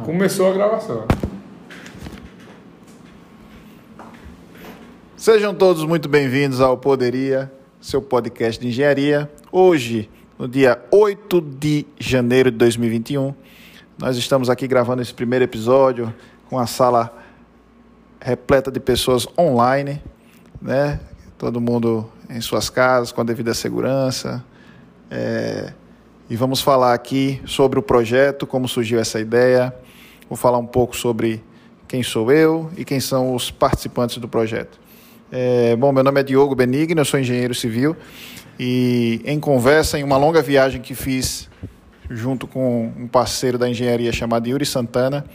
Começou a gravação. Sejam todos muito bem-vindos ao Poderia, seu podcast de engenharia. Hoje, no dia 8 de janeiro de 2021, nós estamos aqui gravando esse primeiro episódio com a sala repleta de pessoas online, né? Todo mundo em suas casas, com a devida segurança. É... E vamos falar aqui sobre o projeto, como surgiu essa ideia. Vou falar um pouco sobre quem sou eu e quem são os participantes do projeto. É, bom, meu nome é Diogo Benigno, eu sou engenheiro civil e em conversa, em uma longa viagem que fiz junto com um parceiro da engenharia chamado Yuri Santana,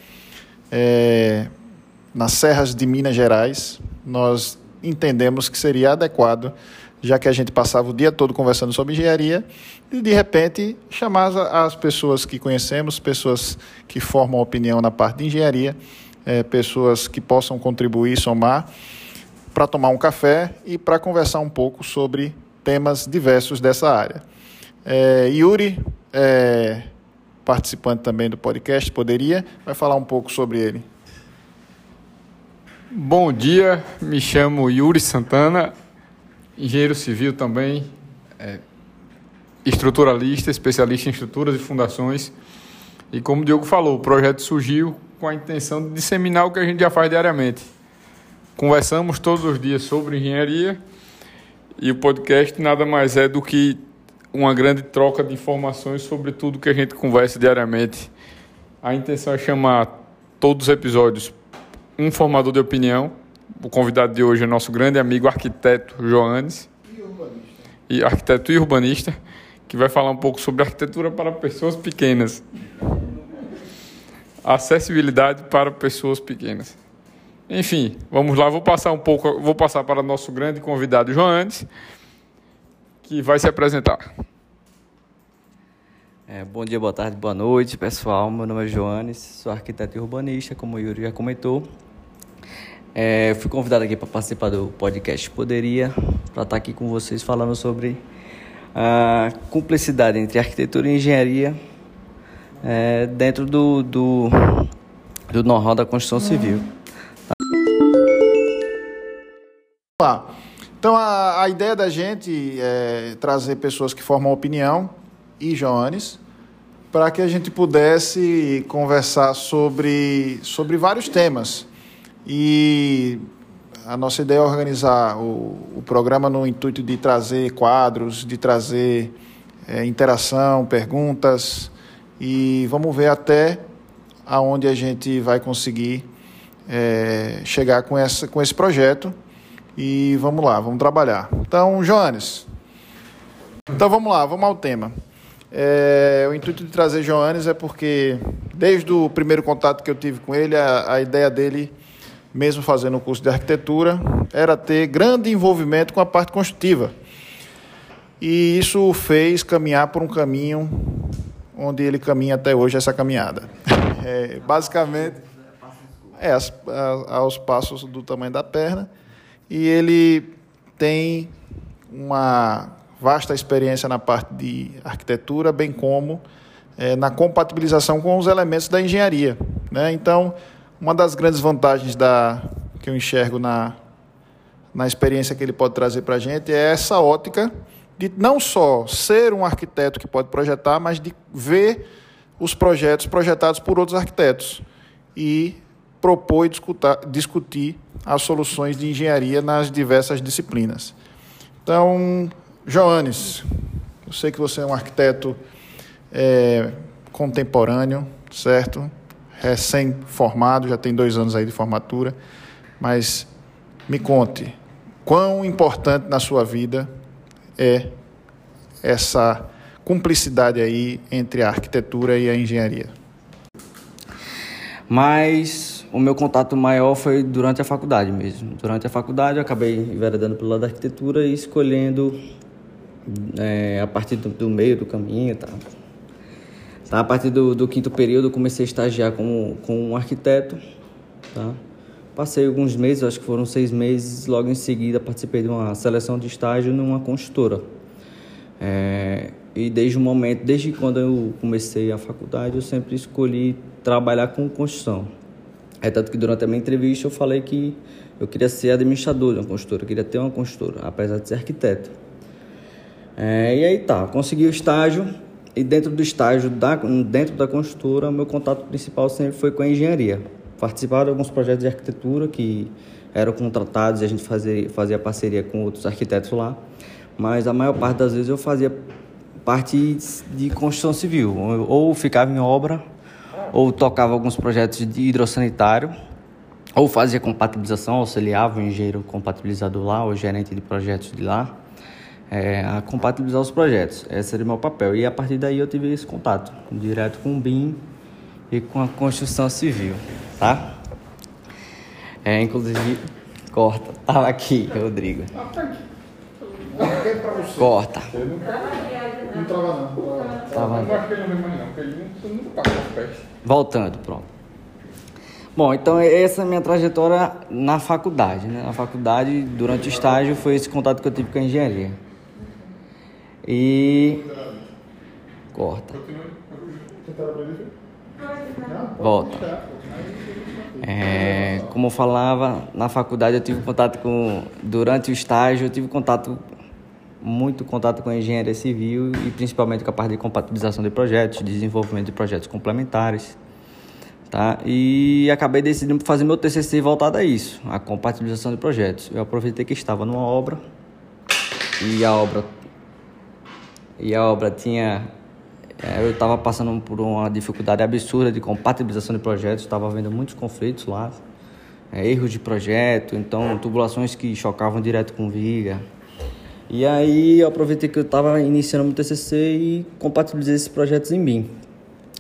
é, nas serras de Minas Gerais, nós entendemos que seria adequado, já que a gente passava o dia todo conversando sobre engenharia, e de repente chamar as pessoas que conhecemos, pessoas que formam opinião na parte de engenharia, é, pessoas que possam contribuir, somar para tomar um café e para conversar um pouco sobre temas diversos dessa área. É, Yuri, é, participante também do podcast, poderia, vai falar um pouco sobre ele. Bom dia, me chamo Yuri Santana, engenheiro civil também, é, estruturalista, especialista em estruturas e fundações. E como o Diogo falou, o projeto surgiu com a intenção de disseminar o que a gente já faz diariamente Conversamos todos os dias sobre engenharia e o podcast nada mais é do que uma grande troca de informações sobre tudo que a gente conversa diariamente. A intenção é chamar todos os episódios um formador de opinião. O convidado de hoje é nosso grande amigo arquiteto Joanes. E urbanista. E arquiteto e urbanista, que vai falar um pouco sobre arquitetura para pessoas pequenas. Acessibilidade para pessoas pequenas. Enfim, vamos lá, vou passar um pouco, vou passar para nosso grande convidado Joanes, que vai se apresentar. É, bom dia, boa tarde, boa noite, pessoal. Meu nome é Joanes, sou arquiteto e urbanista, como o Yuri já comentou. É, fui convidado aqui para participar do podcast Poderia, para estar aqui com vocês falando sobre a cumplicidade entre arquitetura e engenharia é, dentro do, do, do know-how da construção civil. lá. Então a, a ideia da gente é trazer pessoas que formam opinião e Joanes para que a gente pudesse conversar sobre, sobre vários temas. E a nossa ideia é organizar o, o programa no intuito de trazer quadros, de trazer é, interação, perguntas e vamos ver até aonde a gente vai conseguir é, chegar com, essa, com esse projeto e vamos lá, vamos trabalhar. Então, Joanes. Então vamos lá, vamos ao tema. É, o intuito de trazer Joanes é porque, desde o primeiro contato que eu tive com ele, a, a ideia dele, mesmo fazendo o curso de arquitetura, era ter grande envolvimento com a parte construtiva. E isso o fez caminhar por um caminho onde ele caminha até hoje essa caminhada. É, basicamente, é, as, aos passos do tamanho da perna e ele tem uma vasta experiência na parte de arquitetura, bem como é, na compatibilização com os elementos da engenharia. Né? Então, uma das grandes vantagens da, que eu enxergo na, na experiência que ele pode trazer para a gente é essa ótica de não só ser um arquiteto que pode projetar, mas de ver os projetos projetados por outros arquitetos e propor e discutir, discutir as soluções de engenharia nas diversas disciplinas. Então, Joanes, eu sei que você é um arquiteto é, contemporâneo, certo? Recém-formado, já tem dois anos aí de formatura, mas me conte, quão importante na sua vida é essa cumplicidade aí entre a arquitetura e a engenharia? Mas o meu contato maior foi durante a faculdade mesmo. Durante a faculdade eu acabei enveredando pelo lado da arquitetura e escolhendo é, a partir do, do, meio do caminho tá? Tá? A partir do, do, quinto período comecei a estagiar como, como um arquiteto, tá? Passei alguns meses, acho que foram seis meses, logo em seguida participei de uma seleção de estágio numa construtora. É, e desde o momento, desde quando eu comecei a faculdade, eu sempre escolhi trabalhar com construção. É tanto que durante a minha entrevista eu falei que eu queria ser administrador de uma construtora, eu queria ter uma construtora, apesar de ser arquiteto. É, e aí tá, consegui o estágio e dentro do estágio, da, dentro da construtora, meu contato principal sempre foi com a engenharia. Participar de alguns projetos de arquitetura que eram contratados e a gente fazia, fazia parceria com outros arquitetos lá, mas a maior parte das vezes eu fazia parte de construção civil, ou ficava em obra, ou tocava alguns projetos de hidrossanitário, ou fazia compatibilização, auxiliava o engenheiro compatibilizador lá, o gerente de projetos de lá, é, a compatibilizar os projetos. Esse era o meu papel. E a partir daí eu tive esse contato direto com o BIM e com a construção civil, tá? É, inclusive, corta. Tava aqui, Rodrigo. Corta. Não não. Tava. Não não, não, não tá pés. Voltando, pronto. Bom, então essa é a minha trajetória na faculdade. Né? Na faculdade, durante o estágio, foi esse contato que eu tive com a engenharia. E. Corta. Volta. É, como eu falava, na faculdade eu tive contato com. Durante o estágio, eu tive contato. Muito contato com a engenharia civil e principalmente com a parte de compatibilização de projetos, desenvolvimento de projetos complementares. Tá? E acabei decidindo fazer meu TCC voltado a isso, a compatibilização de projetos. Eu aproveitei que estava numa obra e a obra e a obra tinha é, eu estava passando por uma dificuldade absurda de compatibilização de projetos, estava havendo muitos conflitos lá, é, erros de projeto, então tubulações que chocavam direto com viga. E aí eu aproveitei que eu estava iniciando meu TCC e compatibilizei esses projetos em BIM.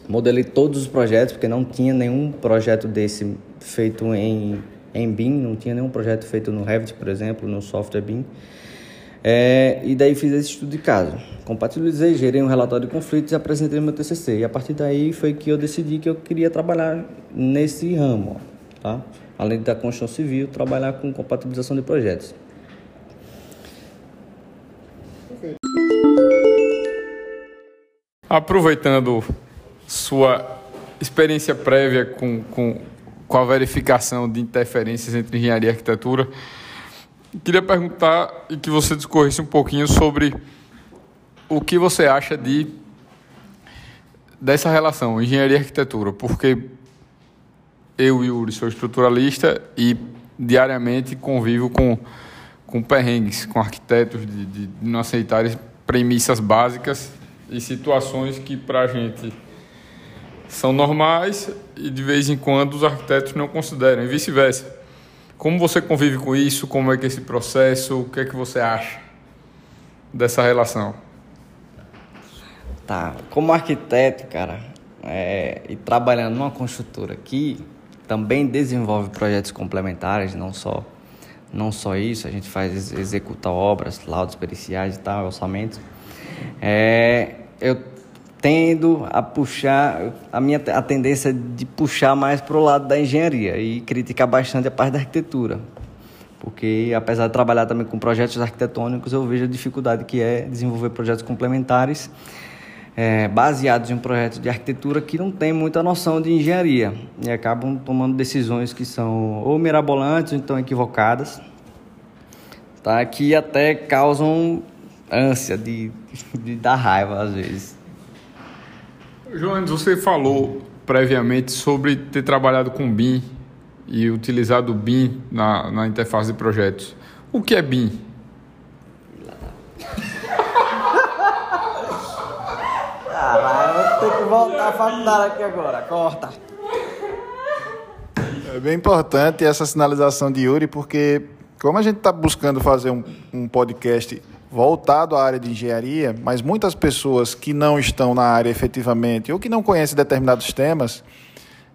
Modelei todos os projetos, porque não tinha nenhum projeto desse feito em, em BIM, não tinha nenhum projeto feito no Revit, por exemplo, no software BIM. É, e daí fiz esse estudo de caso. Compatibilizei, gerei um relatório de conflitos e apresentei meu TCC. E a partir daí foi que eu decidi que eu queria trabalhar nesse ramo, tá? Além da construção civil, trabalhar com compatibilização de projetos. Aproveitando sua experiência prévia com, com, com a verificação de interferências entre engenharia e arquitetura, queria perguntar e que você discorresse um pouquinho sobre o que você acha de dessa relação engenharia e arquitetura, porque eu e o Yuri sou estruturalista e diariamente convivo com, com perrengues, com arquitetos de, de, não aceitarem premissas básicas e situações que para a gente são normais e de vez em quando os arquitetos não consideram, e vice-versa. Como você convive com isso? Como é que é esse processo? O que é que você acha dessa relação? Tá, como arquiteto, cara, é, e trabalhando numa construtora que também desenvolve projetos complementares, não só não só isso, a gente faz executa obras, laudos periciais e tal, orçamentos. É, eu tendo a puxar, a minha a tendência de puxar mais para o lado da engenharia e criticar bastante a parte da arquitetura. Porque, apesar de trabalhar também com projetos arquitetônicos, eu vejo a dificuldade que é desenvolver projetos complementares é, baseados em um projeto de arquitetura que não tem muita noção de engenharia e acabam tomando decisões que são ou mirabolantes ou então equivocadas, tá? que até causam ânsia de, de dar raiva às vezes. Joanes, você falou previamente sobre ter trabalhado com BIM e utilizado o BIM na, na interface de projetos. O que é BIM? Caralho, vou ter que voltar a faculdade aqui agora. Corta. É bem importante essa sinalização de Yuri, porque como a gente está buscando fazer um, um podcast voltado à área de engenharia, mas muitas pessoas que não estão na área efetivamente ou que não conhecem determinados temas,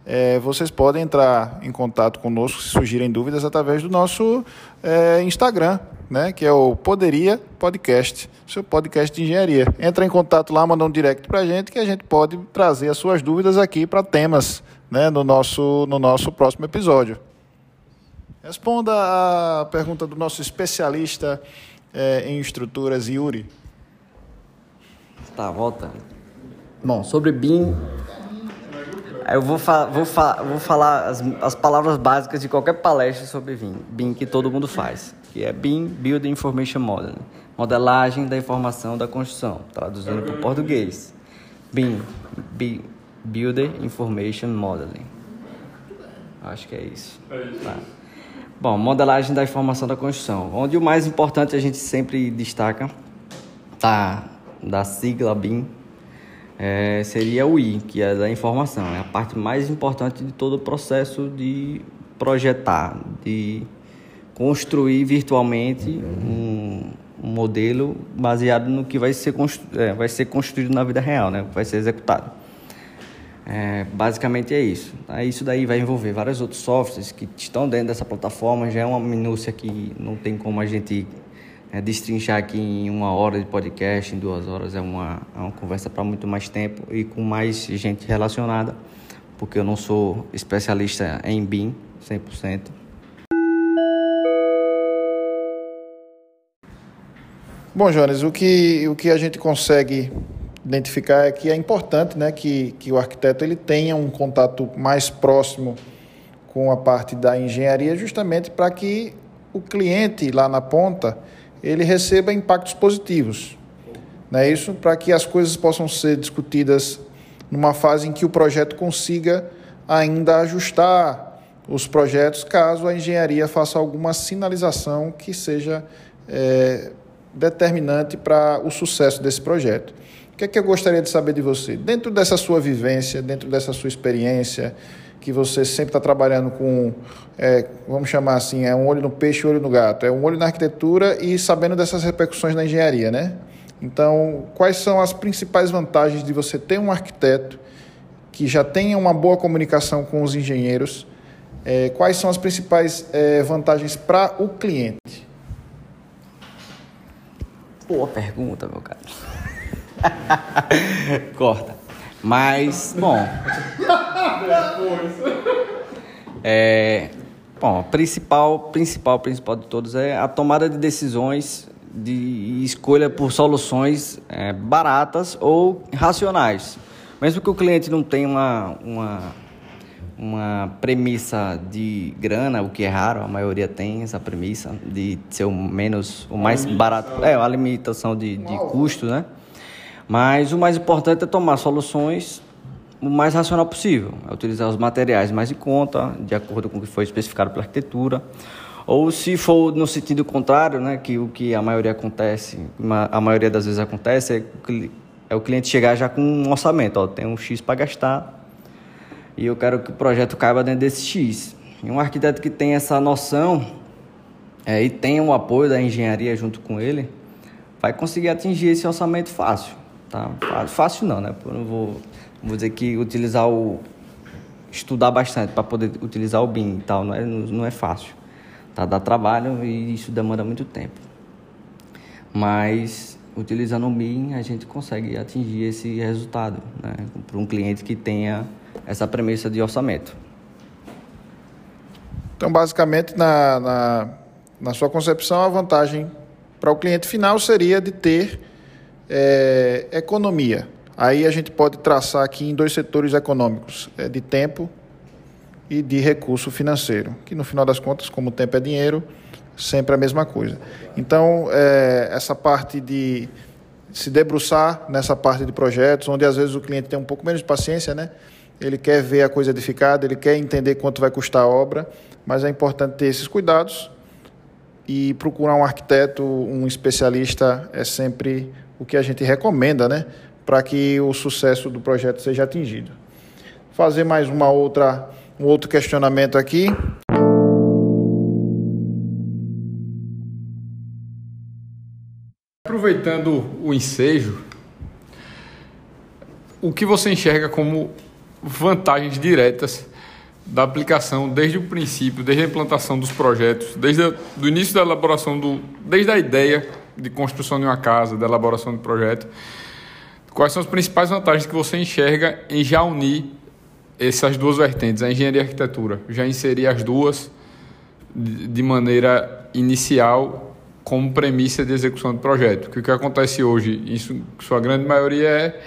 é, vocês podem entrar em contato conosco se surgirem dúvidas através do nosso é, Instagram, né, que é o Poderia Podcast, seu podcast de engenharia. Entra em contato lá, manda um direct para a gente que a gente pode trazer as suas dúvidas aqui para temas né, no, nosso, no nosso próximo episódio. Responda a pergunta do nosso especialista é, em estruturas, Yuri? Tá, voltando. Bom, sobre BIM. Eu vou, fa vou, fa vou falar as, as palavras básicas de qualquer palestra sobre BIM, BIM que todo mundo faz, que é BIM, Building Information Modeling, modelagem da informação da construção, traduzindo para o português. BIM, BIM, Builder Information Modeling. Acho que é isso. É isso. Tá. Bom, modelagem da informação da construção, onde o mais importante a gente sempre destaca, tá, da sigla BIM, é, seria o I, que é da informação. É a parte mais importante de todo o processo de projetar, de construir virtualmente um, um modelo baseado no que vai ser, é, vai ser construído na vida real, né? vai ser executado. É, basicamente é isso. Isso daí vai envolver vários outros softwares que estão dentro dessa plataforma. Já é uma minúcia que não tem como a gente é, destrinchar aqui em uma hora de podcast, em duas horas. É uma, é uma conversa para muito mais tempo e com mais gente relacionada, porque eu não sou especialista em BIM 100%. Bom, Jones, o que, o que a gente consegue identificar é que é importante né, que, que o arquiteto ele tenha um contato mais próximo com a parte da engenharia, justamente para que o cliente lá na ponta ele receba impactos positivos. Não é isso? Para que as coisas possam ser discutidas numa fase em que o projeto consiga ainda ajustar os projetos, caso a engenharia faça alguma sinalização que seja é, determinante para o sucesso desse projeto. Que é que eu gostaria de saber de você? Dentro dessa sua vivência, dentro dessa sua experiência, que você sempre está trabalhando com, é, vamos chamar assim, é um olho no peixe e olho no gato, é um olho na arquitetura e sabendo dessas repercussões na engenharia, né? Então, quais são as principais vantagens de você ter um arquiteto que já tenha uma boa comunicação com os engenheiros? É, quais são as principais é, vantagens para o cliente? Boa pergunta, meu cara. Corta. Mas, bom. é, bom, principal, principal, principal de todos é a tomada de decisões de escolha por soluções é, baratas ou racionais. Mesmo que o cliente não tenha uma, uma, uma premissa de grana, o que é raro, a maioria tem essa premissa de ser o menos, o mais barato, é, a limitação de, de custo, né? Mas o mais importante é tomar soluções o mais racional possível, é utilizar os materiais mais em conta, de acordo com o que foi especificado pela arquitetura. Ou se for no sentido contrário, né, que o que a maioria acontece, a maioria das vezes acontece, é, é o cliente chegar já com um orçamento, ó, tem um X para gastar e eu quero que o projeto caiba dentro desse X. E um arquiteto que tem essa noção é, e tem o apoio da engenharia junto com ele, vai conseguir atingir esse orçamento fácil. Tá? Fácil não, né? Eu não vou, vou dizer que utilizar o. estudar bastante para poder utilizar o BIM e tal, não é, não é fácil. Tá? Dá trabalho e isso demanda muito tempo. Mas utilizando o BIM a gente consegue atingir esse resultado né? para um cliente que tenha essa premissa de orçamento. Então, basicamente, na, na, na sua concepção, a vantagem para o cliente final seria de ter é, economia. Aí a gente pode traçar aqui em dois setores econômicos, é, de tempo e de recurso financeiro, que no final das contas, como tempo é dinheiro, sempre é a mesma coisa. Então, é, essa parte de se debruçar nessa parte de projetos, onde às vezes o cliente tem um pouco menos de paciência, né? Ele quer ver a coisa edificada, ele quer entender quanto vai custar a obra, mas é importante ter esses cuidados e procurar um arquiteto, um especialista é sempre o que a gente recomenda, né, para que o sucesso do projeto seja atingido. Fazer mais uma outra um outro questionamento aqui. Aproveitando o ensejo, o que você enxerga como vantagens diretas da aplicação desde o princípio, desde a implantação dos projetos, desde o início da elaboração do, desde a ideia de construção de uma casa, da elaboração de projeto, quais são as principais vantagens que você enxerga em já unir essas duas vertentes, a engenharia e a arquitetura, já inserir as duas de maneira inicial como premissa de execução do projeto. Porque o que acontece hoje, em sua grande maioria, é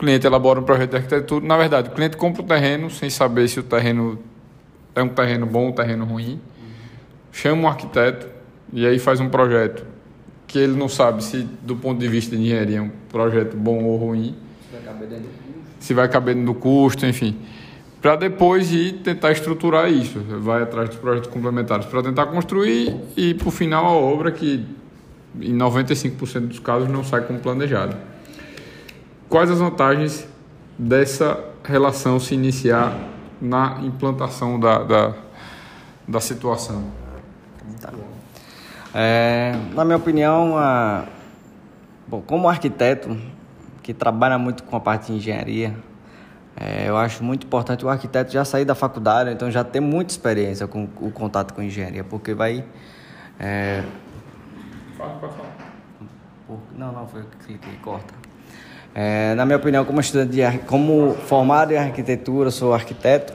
cliente elabora um projeto de arquitetura. Na verdade, o cliente compra o terreno sem saber se o terreno é um terreno bom ou um terreno ruim. Chama um arquiteto e aí faz um projeto que ele não sabe se, do ponto de vista de engenharia, é um projeto bom ou ruim. Se vai caber dentro do custo. Se vai caber dentro do custo, enfim. Para depois ir tentar estruturar isso. Vai atrás dos projetos complementares para tentar construir e, por final, a obra que, em 95% dos casos, não sai como planejado. Quais as vantagens dessa relação se iniciar na implantação da, da, da situação? Tá. É, na minha opinião, a, bom, como arquiteto que trabalha muito com a parte de engenharia, é, eu acho muito importante o arquiteto já sair da faculdade, então já ter muita experiência com o contato com engenharia, porque vai. É... Fala, pode falar. Não, não, foi o que cliquei, corta. É, na minha opinião, como estudante de, como formado em arquitetura, sou arquiteto,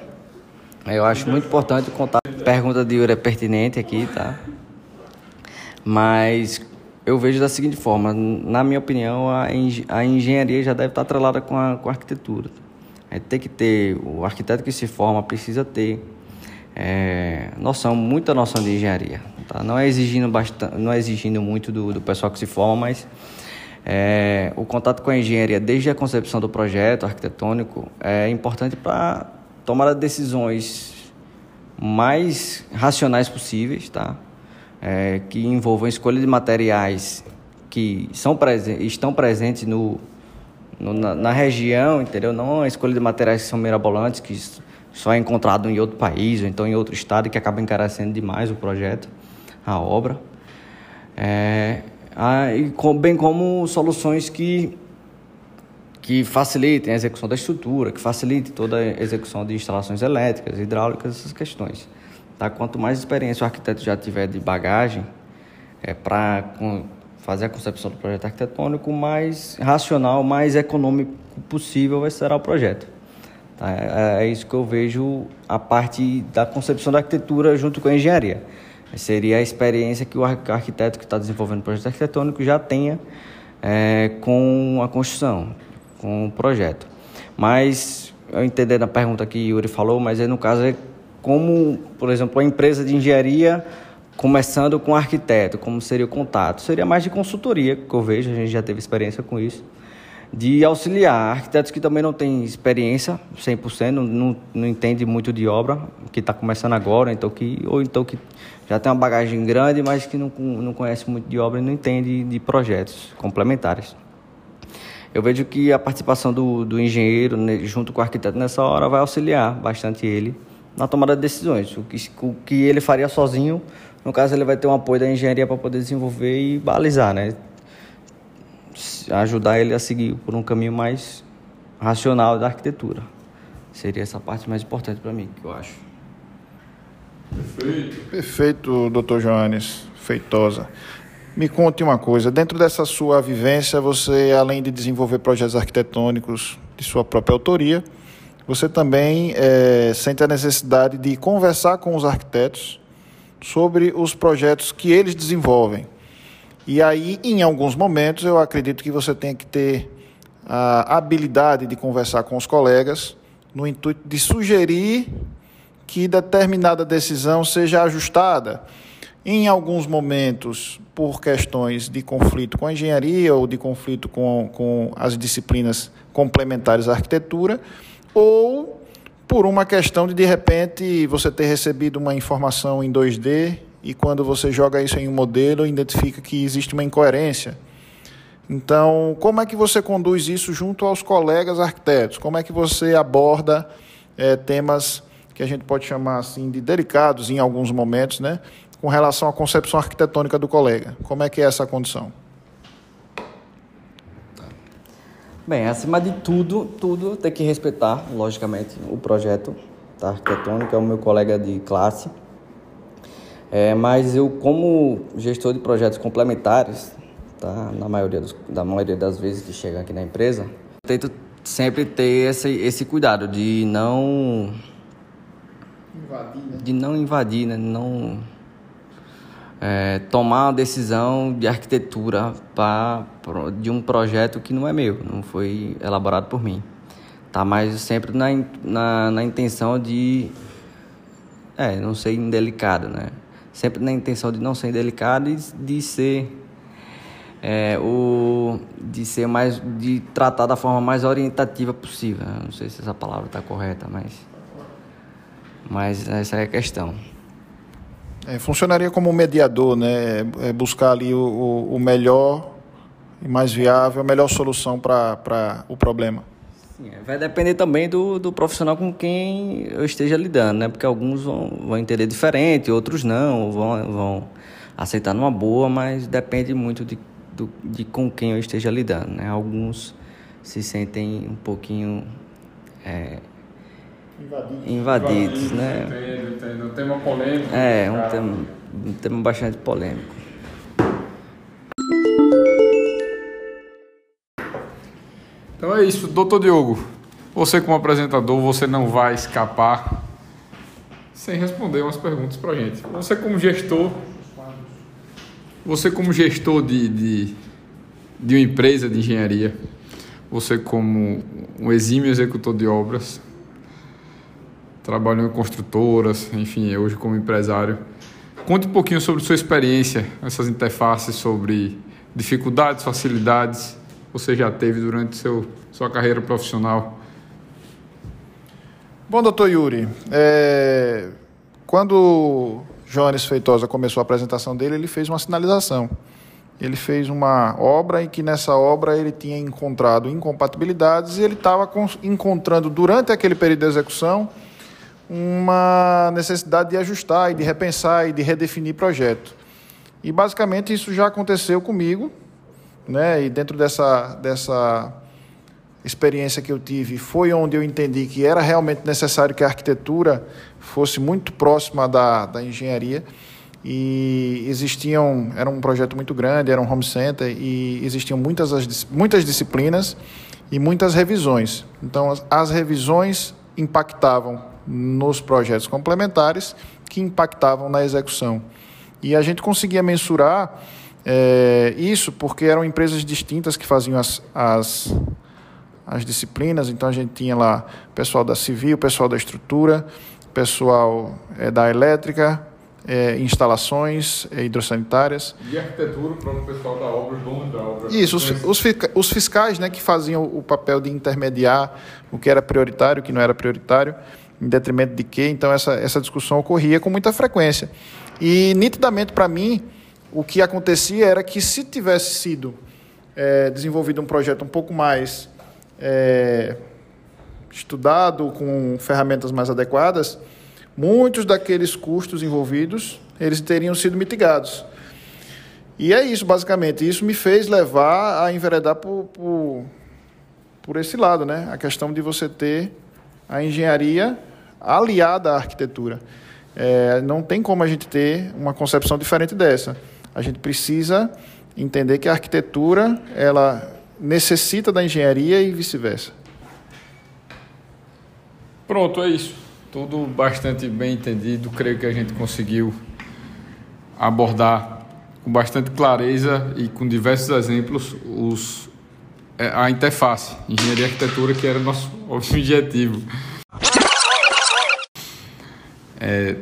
eu acho muito importante contar. Pergunta de Yuri é pertinente aqui, tá? Mas eu vejo da seguinte forma: na minha opinião, a, a engenharia já deve estar atrelada com a, com a arquitetura. É, tem que ter, o arquiteto que se forma precisa ter é, noção, muita noção de engenharia. Tá? Não é exigindo bastante, não é exigindo muito do, do pessoal que se forma, mas é, o contato com a engenharia, desde a concepção do projeto arquitetônico, é importante para tomar decisões mais racionais possíveis, tá? É, que envolvam escolha de materiais que são presen estão presentes no, no na, na, região, entendeu? Não a escolha de materiais que são mirabolantes, que só é encontrado em outro país ou então em outro estado que acaba encarecendo demais o projeto, a obra. É, ah, e com, bem como soluções que, que facilitem a execução da estrutura, que facilitem toda a execução de instalações elétricas, hidráulicas, essas questões. Tá? Quanto mais experiência o arquiteto já tiver de bagagem é, para fazer a concepção do projeto arquitetônico, mais racional, mais econômico possível vai ser o projeto. Tá? É, é isso que eu vejo a parte da concepção da arquitetura junto com a engenharia. Seria a experiência que o arquiteto que está desenvolvendo o projeto arquitetônico já tenha é, com a construção, com o projeto. Mas, eu entender a pergunta que Yuri falou, mas aí no caso é como, por exemplo, a empresa de engenharia começando com arquiteto, como seria o contato? Seria mais de consultoria, que eu vejo, a gente já teve experiência com isso de auxiliar arquitetos que também não têm experiência 100%, não, não, não entende muito de obra, que está começando agora, então que, ou então que já tem uma bagagem grande, mas que não, não conhece muito de obra e não entende de projetos complementares. Eu vejo que a participação do, do engenheiro né, junto com o arquiteto nessa hora vai auxiliar bastante ele na tomada de decisões. O que, o que ele faria sozinho, no caso, ele vai ter um apoio da engenharia para poder desenvolver e balizar, né? ajudar ele a seguir por um caminho mais racional da arquitetura. Seria essa parte mais importante para mim, que eu acho. Perfeito. Perfeito, doutor Joanes. Feitosa. Me conte uma coisa, dentro dessa sua vivência, você, além de desenvolver projetos arquitetônicos de sua própria autoria, você também é, sente a necessidade de conversar com os arquitetos sobre os projetos que eles desenvolvem. E aí, em alguns momentos, eu acredito que você tem que ter a habilidade de conversar com os colegas no intuito de sugerir que determinada decisão seja ajustada. Em alguns momentos, por questões de conflito com a engenharia ou de conflito com, com as disciplinas complementares à arquitetura, ou por uma questão de, de repente, você ter recebido uma informação em 2D e quando você joga isso em um modelo, identifica que existe uma incoerência. Então, como é que você conduz isso junto aos colegas arquitetos? Como é que você aborda é, temas que a gente pode chamar assim de delicados em alguns momentos, né, com relação à concepção arquitetônica do colega? Como é que é essa condição? Bem, acima de tudo, tudo tem que respeitar, logicamente, o projeto tá, arquitetônico, é o meu colega de classe é, mas eu, como gestor de projetos complementares, tá, na maioria, dos, da maioria das vezes que chega aqui na empresa, tento sempre ter esse, esse cuidado de não invadir, né? de não invadir, né? não é, tomar uma decisão de arquitetura de um projeto que não é meu, não foi elaborado por mim. Tá mais sempre na, na, na intenção de. É, não ser indelicado, né? Sempre na intenção de não ser indelicado e de ser. É, o, de ser mais. de tratar da forma mais orientativa possível. Não sei se essa palavra está correta, mas. Mas essa é a questão. É, funcionaria como um mediador, né? É buscar ali o, o, o melhor e mais viável, a melhor solução para o problema. Sim, é, vai depender também do, do profissional com quem eu esteja lidando, né? Porque alguns vão, vão entender diferente, outros não, vão, vão aceitar numa boa, mas depende muito de, do, de com quem eu esteja lidando, né? Alguns se sentem um pouquinho é, invadidos, invadidos, né? Entendo, entendo. Um tema polêmico. É, um tema, um tema bastante polêmico. Então é isso, doutor Diogo. Você como apresentador, você não vai escapar sem responder umas perguntas para gente. Você como gestor, você como gestor de, de, de uma empresa de engenharia, você como um exímio executor de obras, trabalhou em construtoras, enfim, hoje como empresário. Conte um pouquinho sobre sua experiência, essas interfaces, sobre dificuldades, facilidades que você já teve durante seu, sua carreira profissional. Bom, doutor Yuri, é... quando Jones Feitosa começou a apresentação dele, ele fez uma sinalização. Ele fez uma obra em que nessa obra ele tinha encontrado incompatibilidades e ele estava encontrando durante aquele período de execução uma necessidade de ajustar e de repensar e de redefinir projeto. E basicamente isso já aconteceu comigo, né? E dentro dessa dessa experiência que eu tive, foi onde eu entendi que era realmente necessário que a arquitetura fosse muito próxima da, da engenharia e existiam era um projeto muito grande era um home center e existiam muitas muitas disciplinas e muitas revisões então as, as revisões impactavam nos projetos complementares que impactavam na execução. E a gente conseguia mensurar é, isso porque eram empresas distintas que faziam as, as, as disciplinas. Então a gente tinha lá pessoal da civil, pessoal da estrutura, pessoal é, da elétrica, é, instalações é, hidrossanitárias. E arquitetura para o pessoal da obra, dono da obra. Isso, os, os, os fiscais né, que faziam o papel de intermediar o que era prioritário, o que não era prioritário em detrimento de quê? Então essa, essa discussão ocorria com muita frequência. E nitidamente para mim, o que acontecia era que se tivesse sido é, desenvolvido um projeto um pouco mais é, estudado, com ferramentas mais adequadas, muitos daqueles custos envolvidos eles teriam sido mitigados. E é isso, basicamente. Isso me fez levar a enveredar por, por, por esse lado, né? A questão de você ter a engenharia aliada à arquitetura. É, não tem como a gente ter uma concepção diferente dessa. A gente precisa entender que a arquitetura ela necessita da engenharia e vice-versa. Pronto, é isso. Tudo bastante bem entendido. Creio que a gente conseguiu abordar com bastante clareza e com diversos exemplos os, a interface, engenharia e arquitetura, que era nosso objetivo. É,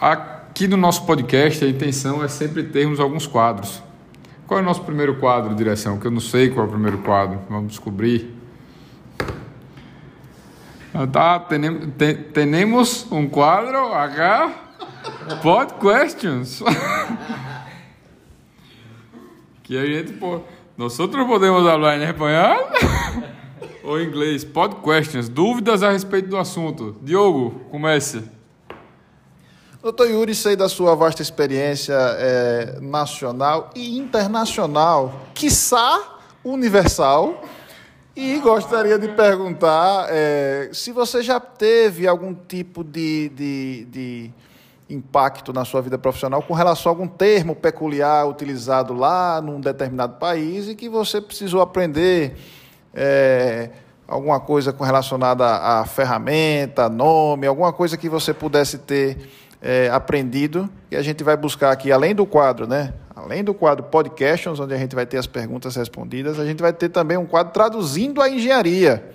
aqui no nosso podcast, a intenção é sempre termos alguns quadros. Qual é o nosso primeiro quadro, direção? Que eu não sei qual é o primeiro quadro. Vamos descobrir. Tá, temos um quadro acá. Pod questions. que a gente pode. Nós podemos falar em espanhol ou em inglês. Pod questions. Dúvidas a respeito do assunto. Diogo, comece. Doutor Yuri, sei da sua vasta experiência é, nacional e internacional, quiçá universal, e gostaria de perguntar é, se você já teve algum tipo de, de, de impacto na sua vida profissional com relação a algum termo peculiar utilizado lá num determinado país e que você precisou aprender é, alguma coisa relacionada à ferramenta, nome, alguma coisa que você pudesse ter é, aprendido e a gente vai buscar aqui, além do quadro, né? Além do quadro Podcasts, onde a gente vai ter as perguntas respondidas, a gente vai ter também um quadro traduzindo a engenharia.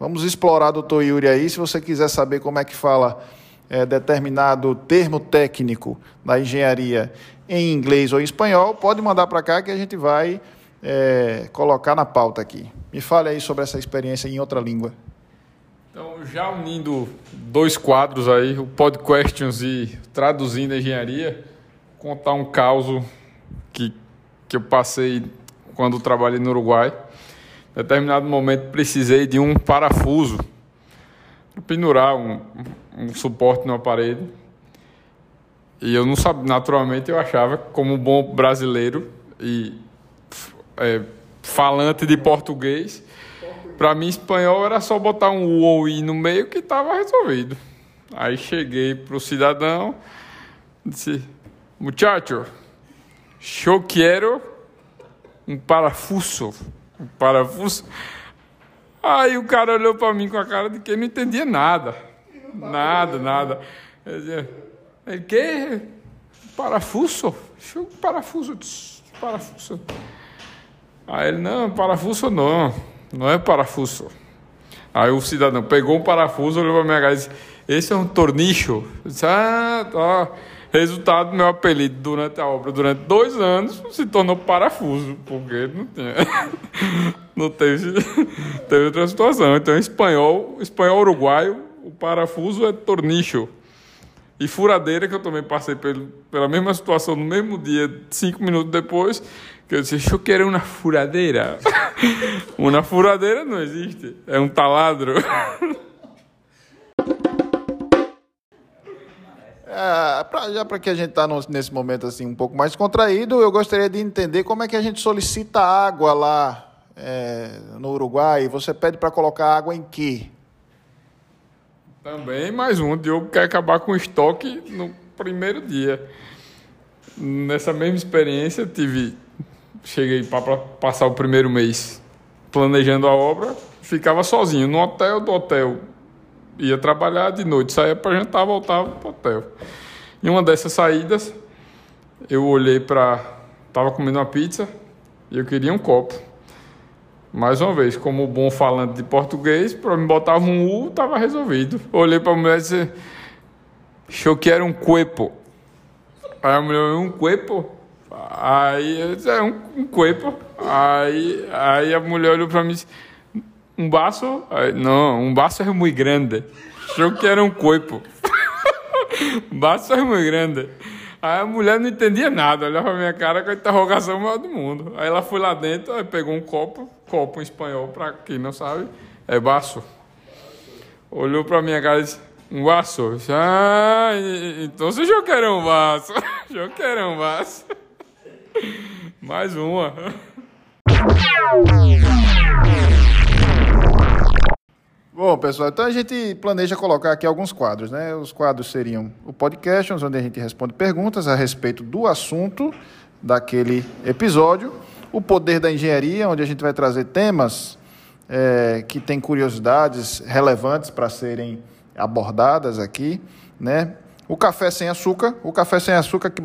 Vamos explorar, doutor Yuri, aí, se você quiser saber como é que fala é, determinado termo técnico da engenharia em inglês ou em espanhol, pode mandar para cá que a gente vai é, colocar na pauta aqui. Me fale aí sobre essa experiência em outra língua. Então, já unindo dois quadros aí, o Pod Questions e Traduzindo a Engenharia, contar um caso que, que eu passei quando trabalhei no Uruguai. Em determinado momento precisei de um parafuso para pendurar um, um suporte na parede. E eu não sabia, naturalmente eu achava, como bom brasileiro e é, falante de português, para mim, espanhol era só botar um ou I no meio que estava resolvido. Aí cheguei pro cidadão, disse: Muchacho, eu quero um parafuso. Um parafuso. Aí o cara olhou para mim com a cara de que não entendia nada. Nada, nada. Ele Ele quer parafuso? Parafuso. Parafuso. Aí ele: Não, parafuso não. Não é parafuso. Aí o cidadão pegou um parafuso, olhou para minha cara e disse: Esse é um tornicho. Eu disse, ah, tá. Resultado do meu apelido durante a obra, durante dois anos, se tornou parafuso, porque não tinha. não teve, teve outra situação. Então, espanhol, espanhol uruguaio, o parafuso é tornicho. E furadeira, que eu também passei pelo, pela mesma situação no mesmo dia, cinco minutos depois, que eu disse, eu quero uma furadeira. uma furadeira não existe, é um taladro. É, pra, já para que a gente está nesse momento assim um pouco mais contraído, eu gostaria de entender como é que a gente solicita água lá é, no Uruguai. Você pede para colocar água em quê? Também mais um. O Diogo quer acabar com o estoque no primeiro dia. Nessa mesma experiência, tive cheguei para passar o primeiro mês planejando a obra, ficava sozinho no hotel do hotel. Ia trabalhar de noite, saía para jantar, voltava para o hotel. Em uma dessas saídas, eu olhei para. Estava comendo uma pizza e eu queria um copo. Mais uma vez, como bom falante de português, para me botava um U, estava resolvido. Olhei para a mulher e disse: Eu quero um cuepo. Aí a mulher, um cuepo? Aí eu disse, é um, um cuepo. Aí, aí a mulher olhou pra mim e disse, um baço? Aí, não, um baço é muito grande. Achou que era um cuepo. baço é muito grande. Aí a mulher não entendia nada, olhava pra minha cara com a interrogação maior do mundo. Aí ela foi lá dentro, aí pegou um copo, copo em espanhol, pra quem não sabe, é baço. Olhou pra minha cara e disse, um vaso. Ah, então você já quer um vaso. Já quer um vaso. Mais uma. Bom, pessoal, então a gente planeja colocar aqui alguns quadros, né? Os quadros seriam o podcast, onde a gente responde perguntas a respeito do assunto daquele episódio, o poder da engenharia, onde a gente vai trazer temas é, que têm curiosidades relevantes para serem abordadas aqui, né? O café sem açúcar, o café sem açúcar que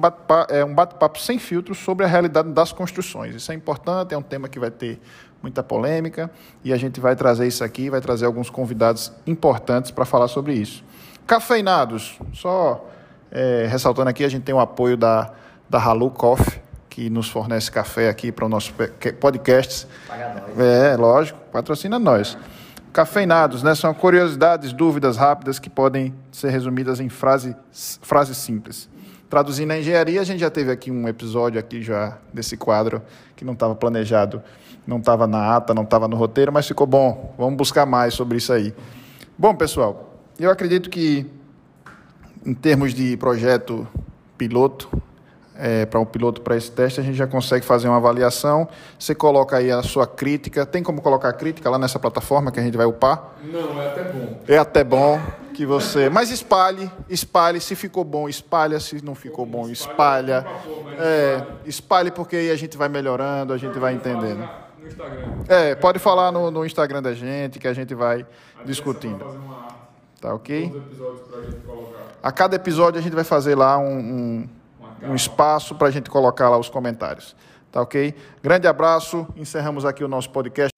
é um bate-papo sem filtros sobre a realidade das construções. Isso é importante, é um tema que vai ter muita polêmica e a gente vai trazer isso aqui, vai trazer alguns convidados importantes para falar sobre isso. Cafeinados, só é, ressaltando aqui, a gente tem o apoio da, da Halu Coffee, que nos fornece café aqui para o nosso podcast. Paga nós. É, lógico, patrocina nós. Cafeinados, né? São curiosidades, dúvidas rápidas que podem ser resumidas em frase, frases simples. Traduzindo a engenharia, a gente já teve aqui um episódio aqui já desse quadro que não estava planejado, não estava na ata, não estava no roteiro, mas ficou bom. Vamos buscar mais sobre isso aí. Bom, pessoal, eu acredito que em termos de projeto piloto, é, para um piloto para esse teste, a gente já consegue fazer uma avaliação. Você coloca aí a sua crítica. Tem como colocar crítica lá nessa plataforma que a gente vai upar? Não, é até bom. É até bom que você. Mas espalhe, espalhe. Se ficou bom, espalha. Se não ficou bom, espalha. É, espalhe porque aí a gente vai melhorando, a gente vai entendendo. É, pode falar no, no Instagram da gente que a gente vai discutindo. Tá ok? A cada episódio a gente vai fazer lá um, um, um espaço para a gente colocar lá os comentários. Tá ok? Grande abraço. Encerramos aqui o nosso podcast.